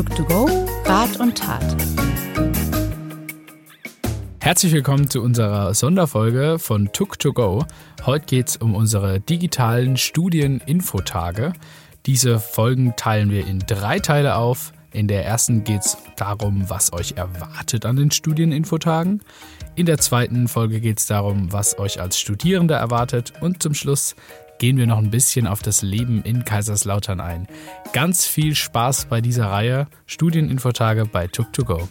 Tuk2Go, Rat und Tat. Herzlich willkommen zu unserer Sonderfolge von Tuk2Go. Heute geht es um unsere digitalen Studieninfotage. Diese Folgen teilen wir in drei Teile auf. In der ersten geht es darum, was euch erwartet an den Studieninfotagen. In der zweiten Folge geht es darum, was euch als Studierende erwartet. Und zum Schluss gehen wir noch ein bisschen auf das Leben in Kaiserslautern ein. Ganz viel Spaß bei dieser Reihe Studieninfotage bei Tuk2Go.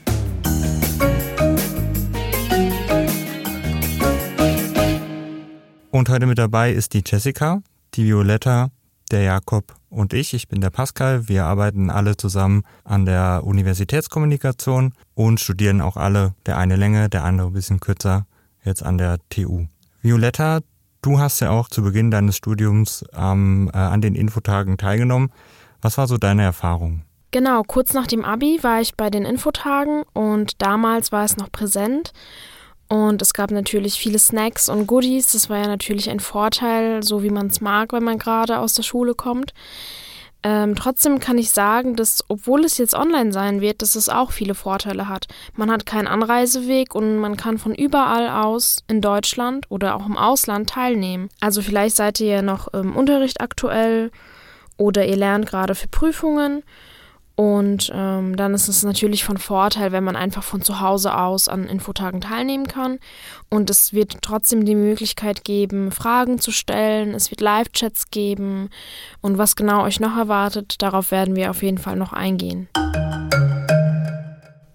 Und heute mit dabei ist die Jessica, die Violetta, der Jakob und ich. Ich bin der Pascal. Wir arbeiten alle zusammen an der Universitätskommunikation und studieren auch alle der eine Länge, der andere ein bisschen kürzer, jetzt an der TU. Violetta, du hast ja auch zu Beginn deines Studiums ähm, äh, an den Infotagen teilgenommen. Was war so deine Erfahrung? Genau, kurz nach dem Abi war ich bei den Infotagen und damals war es noch präsent. Und es gab natürlich viele Snacks und Goodies. Das war ja natürlich ein Vorteil, so wie man es mag, wenn man gerade aus der Schule kommt. Ähm, trotzdem kann ich sagen, dass, obwohl es jetzt online sein wird, dass es auch viele Vorteile hat. Man hat keinen Anreiseweg und man kann von überall aus in Deutschland oder auch im Ausland teilnehmen. Also vielleicht seid ihr ja noch im Unterricht aktuell oder ihr lernt gerade für Prüfungen und ähm, dann ist es natürlich von Vorteil, wenn man einfach von zu Hause aus an Infotagen teilnehmen kann. Und es wird trotzdem die Möglichkeit geben, Fragen zu stellen. Es wird Live-Chats geben. Und was genau euch noch erwartet, darauf werden wir auf jeden Fall noch eingehen.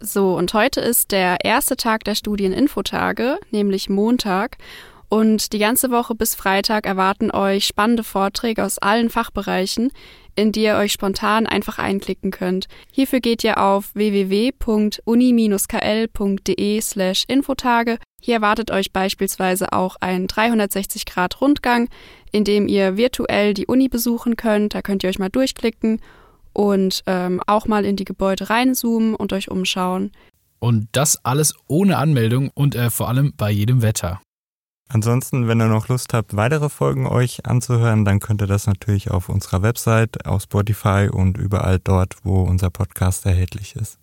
So, und heute ist der erste Tag der Studieninfotage, nämlich Montag. Und die ganze Woche bis Freitag erwarten euch spannende Vorträge aus allen Fachbereichen, in die ihr euch spontan einfach einklicken könnt. Hierfür geht ihr auf www.uni-kl.de slash Infotage. Hier erwartet euch beispielsweise auch ein 360-Grad-Rundgang, in dem ihr virtuell die Uni besuchen könnt. Da könnt ihr euch mal durchklicken und ähm, auch mal in die Gebäude reinzoomen und euch umschauen. Und das alles ohne Anmeldung und äh, vor allem bei jedem Wetter. Ansonsten, wenn ihr noch Lust habt, weitere Folgen euch anzuhören, dann könnt ihr das natürlich auf unserer Website, auf Spotify und überall dort, wo unser Podcast erhältlich ist.